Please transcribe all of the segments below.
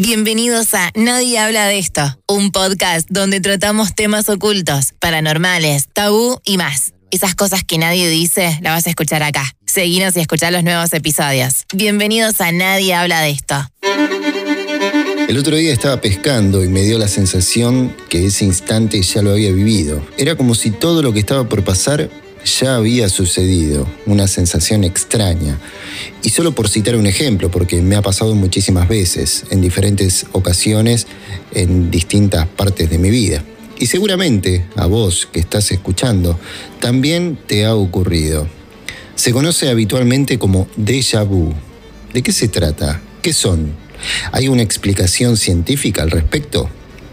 Bienvenidos a Nadie habla de esto, un podcast donde tratamos temas ocultos, paranormales, tabú y más. Esas cosas que nadie dice, las vas a escuchar acá. Seguinos y escuchar los nuevos episodios. Bienvenidos a Nadie habla de esto. El otro día estaba pescando y me dio la sensación que ese instante ya lo había vivido. Era como si todo lo que estaba por pasar ya había sucedido, una sensación extraña. Y solo por citar un ejemplo, porque me ha pasado muchísimas veces, en diferentes ocasiones, en distintas partes de mi vida. Y seguramente a vos que estás escuchando, también te ha ocurrido. Se conoce habitualmente como déjà vu. ¿De qué se trata? ¿Qué son? ¿Hay una explicación científica al respecto?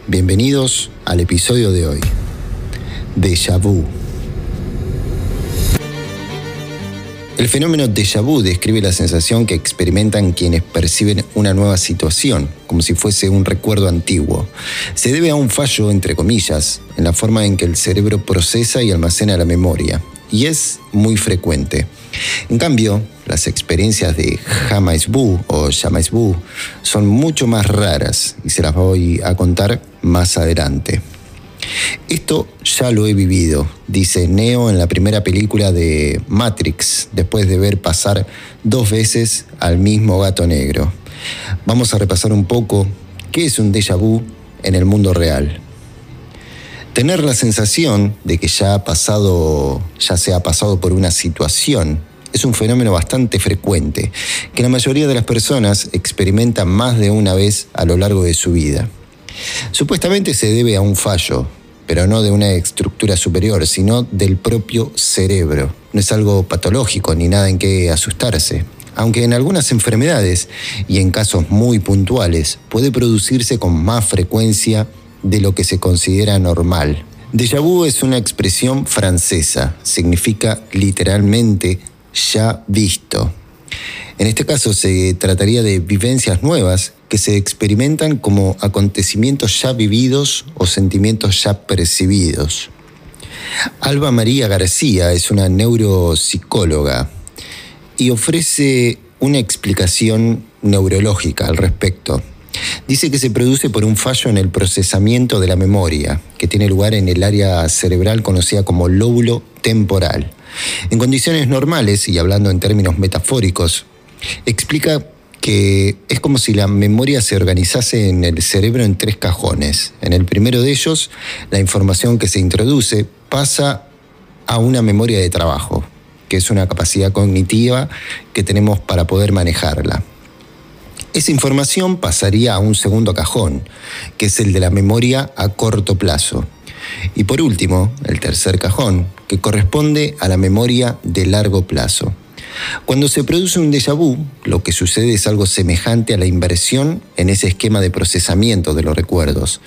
Bienvenidos al episodio de hoy. Déjà vu. El fenómeno déjà vu describe la sensación que experimentan quienes perciben una nueva situación, como si fuese un recuerdo antiguo. Se debe a un fallo, entre comillas, en la forma en que el cerebro procesa y almacena la memoria, y es muy frecuente. En cambio, las experiencias de jamais vu o jamais vu son mucho más raras y se las voy a contar más adelante. Esto ya lo he vivido, dice Neo en la primera película de Matrix, después de ver pasar dos veces al mismo gato negro. Vamos a repasar un poco qué es un déjà vu en el mundo real. Tener la sensación de que ya ha pasado, ya se ha pasado por una situación es un fenómeno bastante frecuente, que la mayoría de las personas experimentan más de una vez a lo largo de su vida. Supuestamente se debe a un fallo, pero no de una estructura superior, sino del propio cerebro. No es algo patológico ni nada en que asustarse. Aunque en algunas enfermedades y en casos muy puntuales puede producirse con más frecuencia de lo que se considera normal. Déjà vu es una expresión francesa, significa literalmente ya visto. En este caso se trataría de vivencias nuevas que se experimentan como acontecimientos ya vividos o sentimientos ya percibidos. Alba María García es una neuropsicóloga y ofrece una explicación neurológica al respecto. Dice que se produce por un fallo en el procesamiento de la memoria, que tiene lugar en el área cerebral conocida como lóbulo temporal. En condiciones normales, y hablando en términos metafóricos, explica que es como si la memoria se organizase en el cerebro en tres cajones. En el primero de ellos, la información que se introduce pasa a una memoria de trabajo, que es una capacidad cognitiva que tenemos para poder manejarla. Esa información pasaría a un segundo cajón, que es el de la memoria a corto plazo. Y por último, el tercer cajón, que corresponde a la memoria de largo plazo. Cuando se produce un déjà vu, lo que sucede es algo semejante a la inversión en ese esquema de procesamiento de los recuerdos.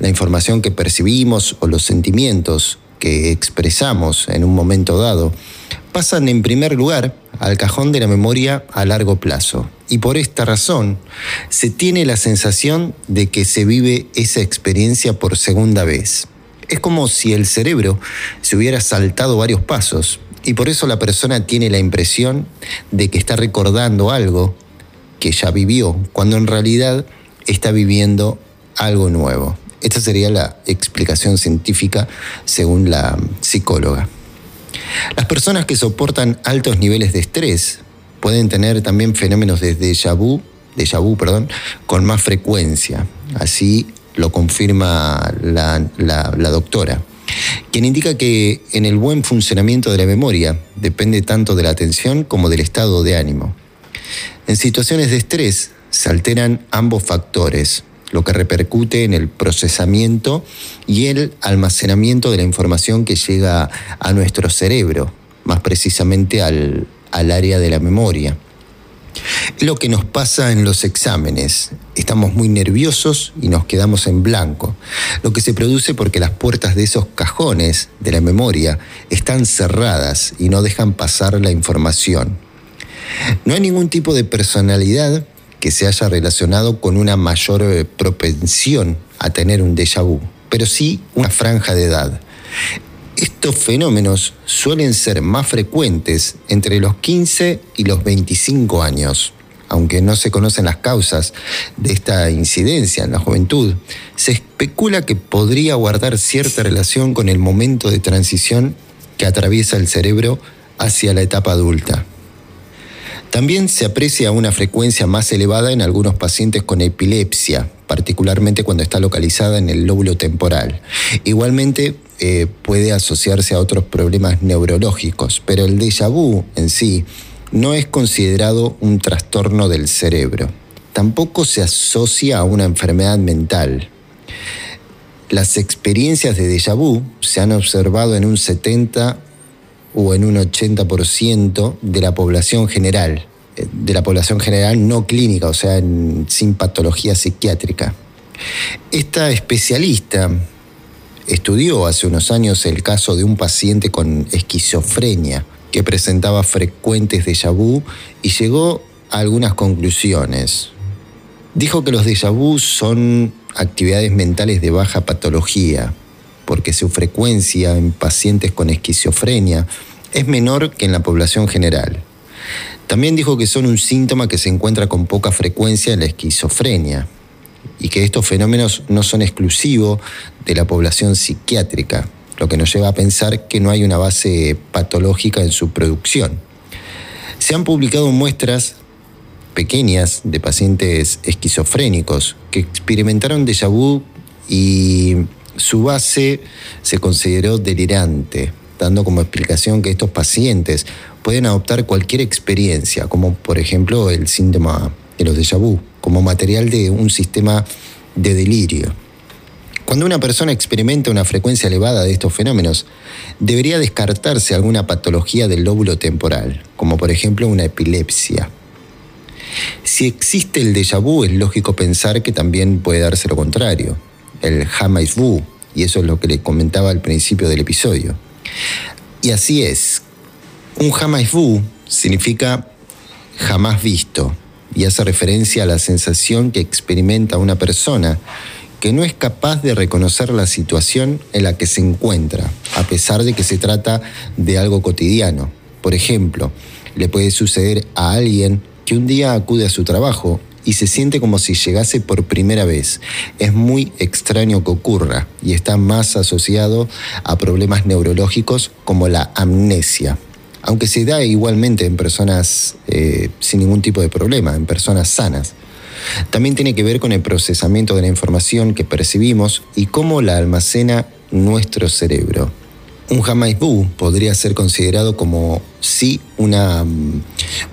La información que percibimos o los sentimientos que expresamos en un momento dado pasan en primer lugar al cajón de la memoria a largo plazo. Y por esta razón se tiene la sensación de que se vive esa experiencia por segunda vez. Es como si el cerebro se hubiera saltado varios pasos y por eso la persona tiene la impresión de que está recordando algo que ya vivió, cuando en realidad está viviendo algo nuevo. Esta sería la explicación científica según la psicóloga. Las personas que soportan altos niveles de estrés pueden tener también fenómenos de déjà vu, déjà vu perdón, con más frecuencia. Así lo confirma la, doctora quien indica que en el buen funcionamiento de la memoria depende tanto de la atención como del estado de ánimo. En situaciones de estrés se alteran ambos factores, lo que repercute en el procesamiento y el almacenamiento de la información que llega a nuestro cerebro, más precisamente al, al área de la memoria. Lo que nos pasa en los exámenes. Estamos muy nerviosos y nos quedamos en blanco, lo que se produce porque las puertas de esos cajones de la memoria están cerradas y no dejan pasar la información. No hay ningún tipo de personalidad que se haya relacionado con una mayor eh, propensión a tener un déjà vu, pero sí una franja de edad. Estos fenómenos suelen ser más frecuentes entre los 15 y los 25 años, aunque no se conocen las causas de esta incidencia en la juventud, se especula que podría guardar cierta relación con el momento de transición que atraviesa el cerebro hacia la etapa adulta. También se aprecia una frecuencia más elevada en algunos pacientes con epilepsia, particularmente cuando está localizada en el lóbulo temporal. Igualmente eh, puede asociarse a otros problemas neurológicos, pero el déjà vu en sí no es considerado un trastorno del cerebro. Tampoco se asocia a una enfermedad mental. Las experiencias de déjà vu se han observado en un 70 o en un 80% de la población general, de la población general no clínica, o sea, sin patología psiquiátrica. Esta especialista estudió hace unos años el caso de un paciente con esquizofrenia que presentaba frecuentes déjà vu y llegó a algunas conclusiones. Dijo que los déjà vu son actividades mentales de baja patología, porque su frecuencia en pacientes con esquizofrenia es menor que en la población general. También dijo que son un síntoma que se encuentra con poca frecuencia en la esquizofrenia y que estos fenómenos no son exclusivos de la población psiquiátrica, lo que nos lleva a pensar que no hay una base patológica en su producción. Se han publicado muestras pequeñas de pacientes esquizofrénicos que experimentaron déjà vu y su base se consideró delirante, dando como explicación que estos pacientes pueden adoptar cualquier experiencia, como por ejemplo el síntoma de los déjà vu, como material de un sistema de delirio. Cuando una persona experimenta una frecuencia elevada de estos fenómenos, debería descartarse alguna patología del lóbulo temporal, como por ejemplo una epilepsia. Si existe el déjà vu, es lógico pensar que también puede darse lo contrario, el jamais vu, y eso es lo que le comentaba al principio del episodio. Y así es. Un jamais vu significa jamás visto y hace referencia a la sensación que experimenta una persona que no es capaz de reconocer la situación en la que se encuentra, a pesar de que se trata de algo cotidiano. Por ejemplo, le puede suceder a alguien que un día acude a su trabajo y se siente como si llegase por primera vez. Es muy extraño que ocurra y está más asociado a problemas neurológicos como la amnesia. Aunque se da igualmente en personas eh, sin ningún tipo de problema, en personas sanas. También tiene que ver con el procesamiento de la información que percibimos y cómo la almacena nuestro cerebro. Un jamais vu podría ser considerado como sí una,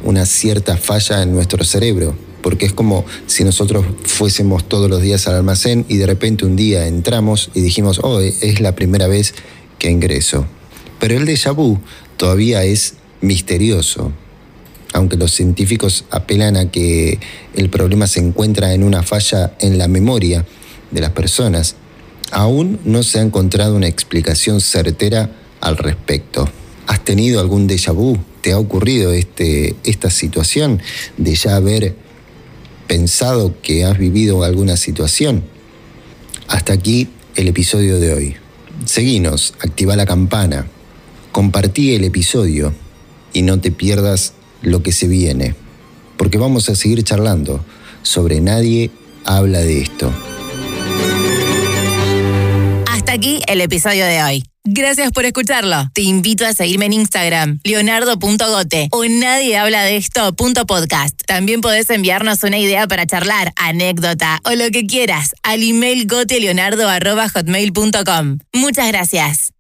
una cierta falla en nuestro cerebro, porque es como si nosotros fuésemos todos los días al almacén y de repente un día entramos y dijimos, oh, es la primera vez que ingreso. Pero el déjà vu todavía es misterioso, aunque los científicos apelan a que el problema se encuentra en una falla en la memoria de las personas, aún no se ha encontrado una explicación certera al respecto. ¿Has tenido algún déjà vu? ¿Te ha ocurrido este, esta situación de ya haber pensado que has vivido alguna situación? Hasta aquí el episodio de hoy. Seguinos, activa la campana, compartí el episodio y no te pierdas lo que se viene, porque vamos a seguir charlando sobre nadie habla de esto. Hasta aquí el episodio de hoy. Gracias por escucharlo. Te invito a seguirme en Instagram, leonardo.gote o nadie habla de esto.podcast. También podés enviarnos una idea para charlar, anécdota o lo que quieras al email goteleonardo.hotmail.com. Muchas gracias.